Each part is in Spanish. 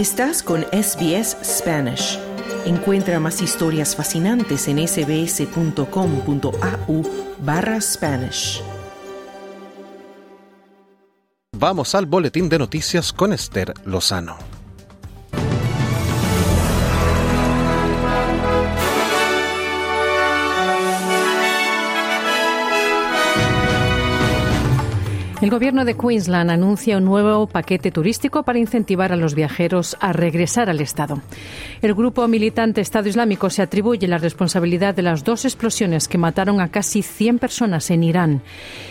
Estás con SBS Spanish. Encuentra más historias fascinantes en sbs.com.au barra Spanish. Vamos al boletín de noticias con Esther Lozano. El gobierno de Queensland anuncia un nuevo paquete turístico para incentivar a los viajeros a regresar al Estado. El grupo militante Estado Islámico se atribuye la responsabilidad de las dos explosiones que mataron a casi 100 personas en Irán.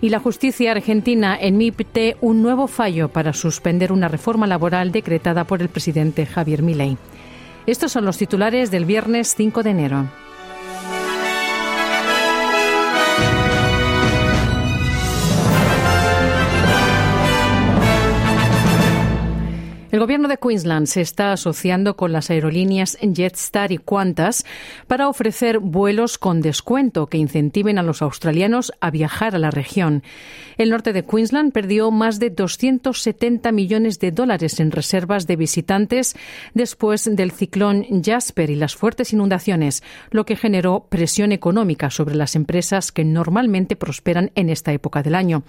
Y la justicia argentina emite un nuevo fallo para suspender una reforma laboral decretada por el presidente Javier Milei. Estos son los titulares del viernes 5 de enero. El gobierno de Queensland se está asociando con las aerolíneas Jetstar y Qantas para ofrecer vuelos con descuento que incentiven a los australianos a viajar a la región. El norte de Queensland perdió más de 270 millones de dólares en reservas de visitantes después del ciclón Jasper y las fuertes inundaciones, lo que generó presión económica sobre las empresas que normalmente prosperan en esta época del año.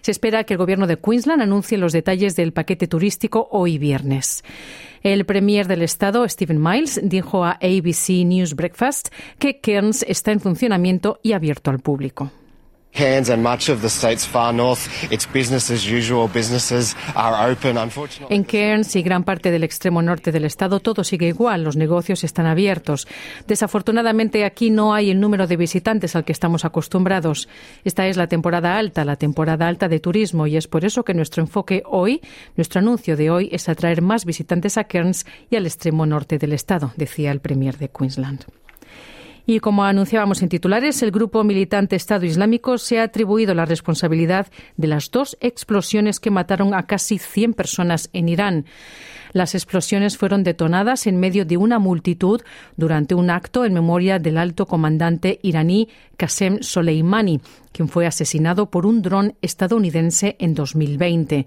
Se espera que el gobierno de Queensland anuncie los detalles del paquete turístico hoy viernes. El premier del estado, Stephen Miles, dijo a ABC News Breakfast que Cairns está en funcionamiento y abierto al público. En Cairns y gran parte del extremo norte del estado todo sigue igual, los negocios están abiertos. Desafortunadamente aquí no hay el número de visitantes al que estamos acostumbrados. Esta es la temporada alta, la temporada alta de turismo y es por eso que nuestro enfoque hoy, nuestro anuncio de hoy es atraer más visitantes a Cairns y al extremo norte del estado, decía el premier de Queensland. Y como anunciábamos en titulares, el grupo militante Estado Islámico se ha atribuido la responsabilidad de las dos explosiones que mataron a casi 100 personas en Irán. Las explosiones fueron detonadas en medio de una multitud durante un acto en memoria del alto comandante iraní Qasem Soleimani, quien fue asesinado por un dron estadounidense en 2020.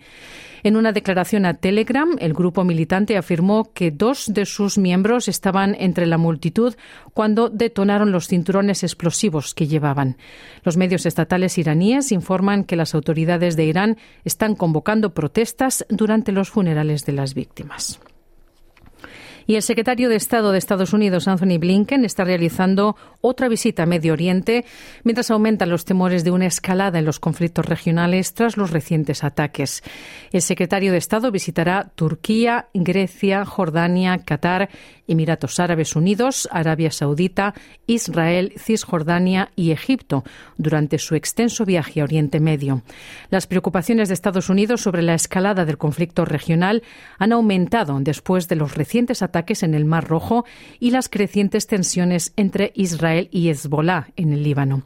En una declaración a Telegram, el grupo militante afirmó que dos de sus miembros estaban entre la multitud cuando detonaron los cinturones explosivos que llevaban. Los medios estatales iraníes informan que las autoridades de Irán están convocando protestas durante los funerales de las víctimas. us. Y el secretario de Estado de Estados Unidos, Anthony Blinken, está realizando otra visita a Medio Oriente mientras aumentan los temores de una escalada en los conflictos regionales tras los recientes ataques. El secretario de Estado visitará Turquía, Grecia, Jordania, Qatar, Emiratos Árabes Unidos, Arabia Saudita, Israel, Cisjordania y Egipto durante su extenso viaje a Oriente Medio. Las preocupaciones de Estados Unidos sobre la escalada del conflicto regional han aumentado después de los recientes ataques en el Mar Rojo y las crecientes tensiones entre Israel y Hezbollah en el Líbano.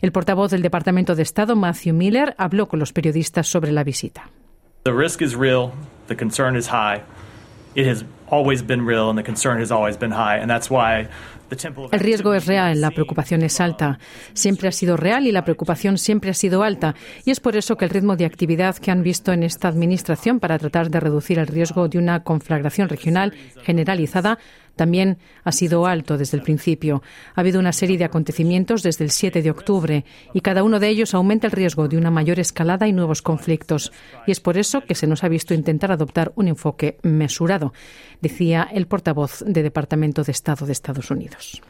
El portavoz del Departamento de Estado, Matthew Miller, habló con los periodistas sobre la visita. The risk is real, the concern is high. It has always been real and the concern has always been high and that's why el riesgo es real, la preocupación es alta. Siempre ha sido real y la preocupación siempre ha sido alta. Y es por eso que el ritmo de actividad que han visto en esta administración para tratar de reducir el riesgo de una conflagración regional generalizada también ha sido alto desde el principio. Ha habido una serie de acontecimientos desde el 7 de octubre y cada uno de ellos aumenta el riesgo de una mayor escalada y nuevos conflictos. Y es por eso que se nos ha visto intentar adoptar un enfoque mesurado, decía el portavoz del Departamento de Estado de Estados Unidos.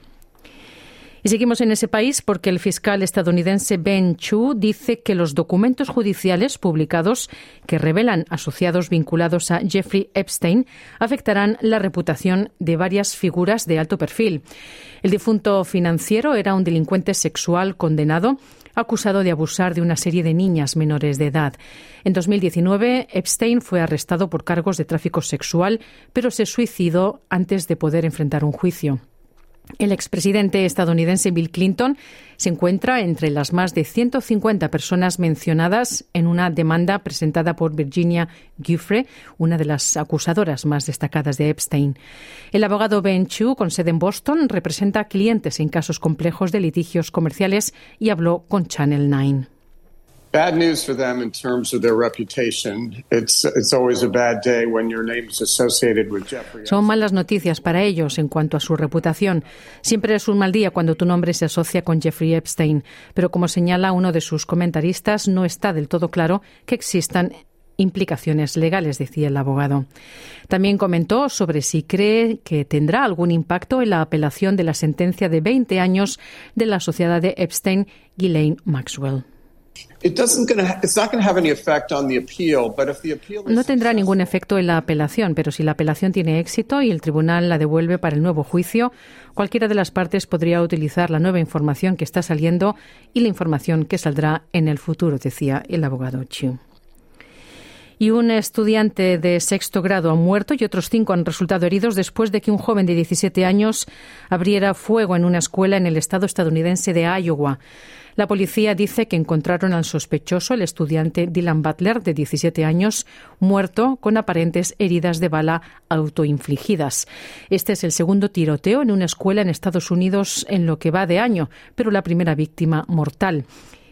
Y seguimos en ese país porque el fiscal estadounidense Ben Chu dice que los documentos judiciales publicados que revelan asociados vinculados a Jeffrey Epstein afectarán la reputación de varias figuras de alto perfil. El difunto financiero era un delincuente sexual condenado acusado de abusar de una serie de niñas menores de edad. En 2019, Epstein fue arrestado por cargos de tráfico sexual, pero se suicidó antes de poder enfrentar un juicio. El expresidente estadounidense Bill Clinton se encuentra entre las más de 150 personas mencionadas en una demanda presentada por Virginia Giuffre, una de las acusadoras más destacadas de Epstein. El abogado Ben Chu, con sede en Boston, representa clientes en casos complejos de litigios comerciales y habló con Channel 9. Bad news for them in terms of their reputation. It's it's always a bad day when your name is associated with Jeffrey. Son malas noticias para ellos en cuanto a su reputación. Siempre es un mal día cuando tu nombre se asocia con Jeffrey Epstein, pero como señala uno de sus comentaristas, no está del todo claro que existan implicaciones legales, decía el abogado. También comentó sobre si cree que tendrá algún impacto en la apelación de la sentencia de 20 años de la sociedad de Epstein, Ghislaine Maxwell. No tendrá ningún efecto en la apelación, pero si la apelación tiene éxito y el tribunal la devuelve para el nuevo juicio, cualquiera de las partes podría utilizar la nueva información que está saliendo y la información que saldrá en el futuro, decía el abogado Chiu y un estudiante de sexto grado ha muerto y otros cinco han resultado heridos después de que un joven de 17 años abriera fuego en una escuela en el estado estadounidense de Iowa. La policía dice que encontraron al sospechoso, el estudiante Dylan Butler, de 17 años, muerto con aparentes heridas de bala autoinfligidas. Este es el segundo tiroteo en una escuela en Estados Unidos en lo que va de año, pero la primera víctima mortal.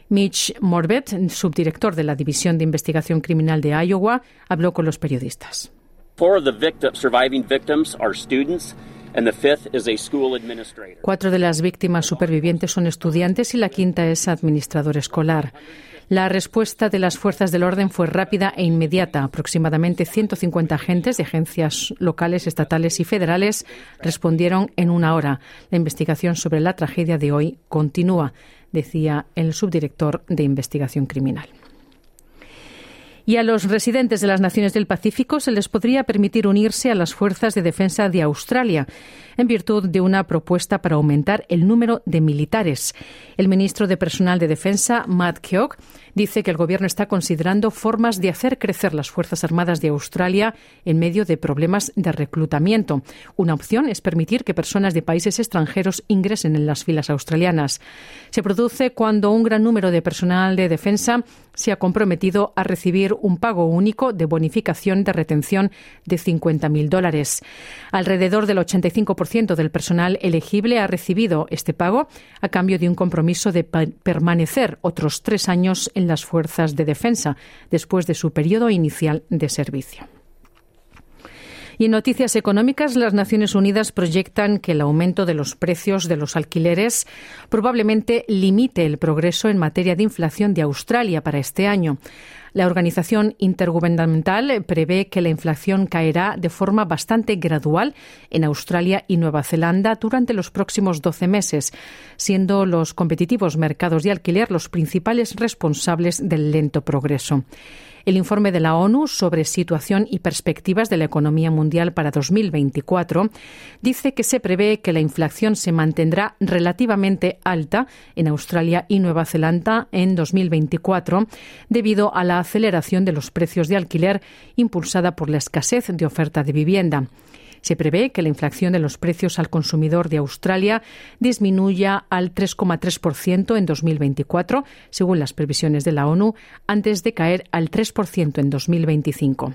Mitch Morbett, subdirector de la División de Investigación Criminal de Iowa, habló con los periodistas. Cuatro de las víctimas supervivientes son estudiantes y la quinta es administrador escolar. La respuesta de las fuerzas del orden fue rápida e inmediata. Aproximadamente 150 agentes de agencias locales, estatales y federales respondieron en una hora. La investigación sobre la tragedia de hoy continúa decía el subdirector de investigación criminal. Y a los residentes de las naciones del Pacífico se les podría permitir unirse a las fuerzas de defensa de Australia en virtud de una propuesta para aumentar el número de militares. El ministro de Personal de Defensa, Matt Keogh, dice que el gobierno está considerando formas de hacer crecer las Fuerzas Armadas de Australia en medio de problemas de reclutamiento. Una opción es permitir que personas de países extranjeros ingresen en las filas australianas. Se produce cuando un gran número de personal de defensa se ha comprometido a recibir un pago único de bonificación de retención de 50.000 dólares. Alrededor del 85% del personal elegible ha recibido este pago a cambio de un compromiso de permanecer otros tres años en las fuerzas de defensa después de su periodo inicial de servicio. Y en noticias económicas, las Naciones Unidas proyectan que el aumento de los precios de los alquileres probablemente limite el progreso en materia de inflación de Australia para este año. La organización intergubernamental prevé que la inflación caerá de forma bastante gradual en Australia y Nueva Zelanda durante los próximos 12 meses, siendo los competitivos mercados de alquiler los principales responsables del lento progreso. El informe de la ONU sobre situación y perspectivas de la economía mundial para 2024 dice que se prevé que la inflación se mantendrá relativamente alta en Australia y Nueva Zelanda en 2024 debido a la aceleración de los precios de alquiler impulsada por la escasez de oferta de vivienda. Se prevé que la inflación de los precios al consumidor de Australia disminuya al 3,3% en 2024, según las previsiones de la ONU, antes de caer al 3% en 2025.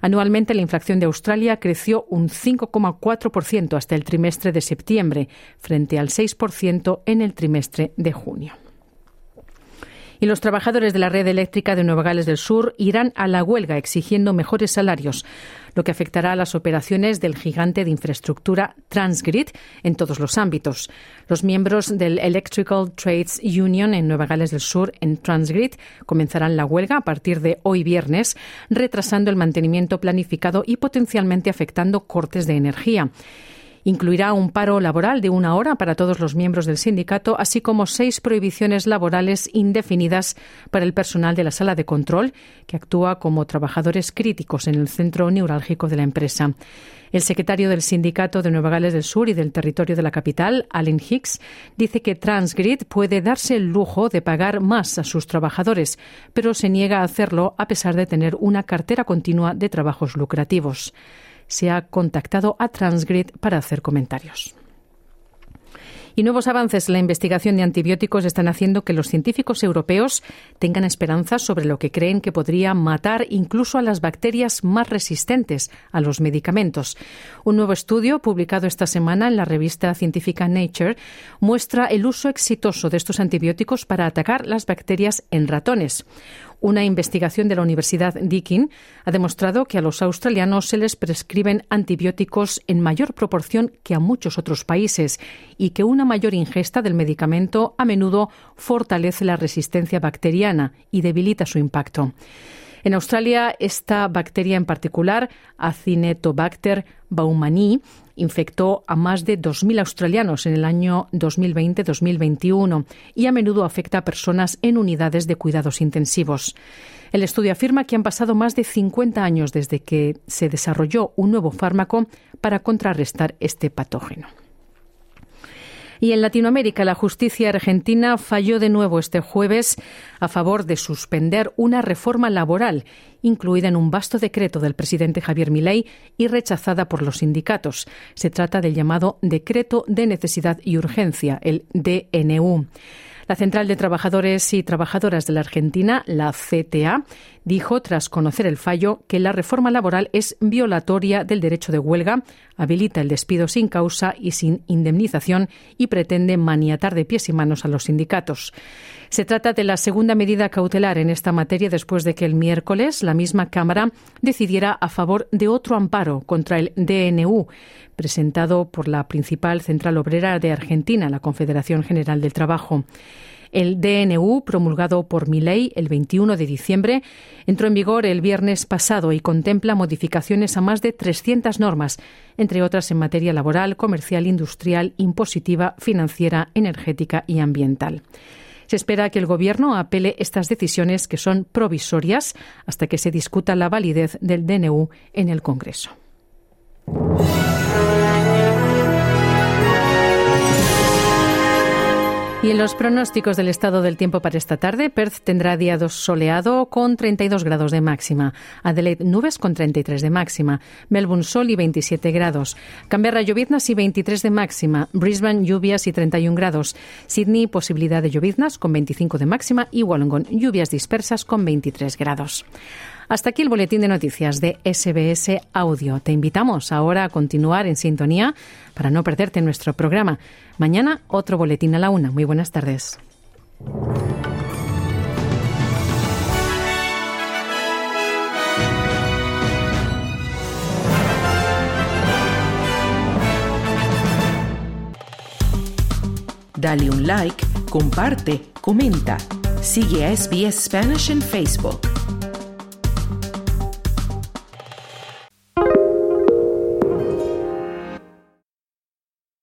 Anualmente la inflación de Australia creció un 5,4% hasta el trimestre de septiembre, frente al 6% en el trimestre de junio y los trabajadores de la red eléctrica de Nueva Gales del Sur irán a la huelga exigiendo mejores salarios, lo que afectará a las operaciones del gigante de infraestructura Transgrid en todos los ámbitos. Los miembros del Electrical Trades Union en Nueva Gales del Sur, en Transgrid, comenzarán la huelga a partir de hoy viernes, retrasando el mantenimiento planificado y potencialmente afectando cortes de energía. Incluirá un paro laboral de una hora para todos los miembros del sindicato, así como seis prohibiciones laborales indefinidas para el personal de la sala de control, que actúa como trabajadores críticos en el centro neurálgico de la empresa. El secretario del Sindicato de Nueva Gales del Sur y del territorio de la capital, Allen Hicks, dice que Transgrid puede darse el lujo de pagar más a sus trabajadores, pero se niega a hacerlo a pesar de tener una cartera continua de trabajos lucrativos se ha contactado a Transgrid para hacer comentarios. Y nuevos avances en la investigación de antibióticos están haciendo que los científicos europeos tengan esperanzas sobre lo que creen que podría matar incluso a las bacterias más resistentes a los medicamentos. Un nuevo estudio publicado esta semana en la revista científica Nature muestra el uso exitoso de estos antibióticos para atacar las bacterias en ratones. Una investigación de la Universidad Deakin ha demostrado que a los australianos se les prescriben antibióticos en mayor proporción que a muchos otros países y que una mayor ingesta del medicamento a menudo fortalece la resistencia bacteriana y debilita su impacto. En Australia, esta bacteria en particular, Acinetobacter baumannii, infectó a más de 2.000 australianos en el año 2020-2021 y a menudo afecta a personas en unidades de cuidados intensivos. El estudio afirma que han pasado más de 50 años desde que se desarrolló un nuevo fármaco para contrarrestar este patógeno. Y en Latinoamérica, la justicia argentina falló de nuevo este jueves a favor de suspender una reforma laboral incluida en un vasto decreto del presidente Javier Milei y rechazada por los sindicatos. Se trata del llamado Decreto de Necesidad y Urgencia, el DNU. La Central de Trabajadores y Trabajadoras de la Argentina, la CTA, dijo, tras conocer el fallo, que la reforma laboral es violatoria del derecho de huelga, habilita el despido sin causa y sin indemnización y pretende maniatar de pies y manos a los sindicatos. Se trata de la segunda medida cautelar en esta materia después de que el miércoles la misma Cámara decidiera a favor de otro amparo contra el DNU, presentado por la principal central obrera de Argentina, la Confederación General del Trabajo. El DNU, promulgado por Milei el 21 de diciembre, entró en vigor el viernes pasado y contempla modificaciones a más de 300 normas, entre otras en materia laboral, comercial, industrial, impositiva, financiera, energética y ambiental. Se espera que el Gobierno apele estas decisiones que son provisorias hasta que se discuta la validez del DNU en el Congreso. Y en los pronósticos del estado del tiempo para esta tarde, Perth tendrá día soleado con 32 grados de máxima, Adelaide nubes con 33 de máxima, Melbourne sol y 27 grados, Canberra lloviznas y 23 de máxima, Brisbane lluvias y 31 grados, Sydney posibilidad de lloviznas con 25 de máxima. Y Wollongong lluvias dispersas con 23 grados. Hasta aquí el boletín de noticias de SBS Audio. Te invitamos ahora a continuar en sintonía para no perderte nuestro programa. Mañana otro boletín a la una. Muy buenas tardes. Dale un like, comparte, comenta. Sigue a SBS Spanish en Facebook.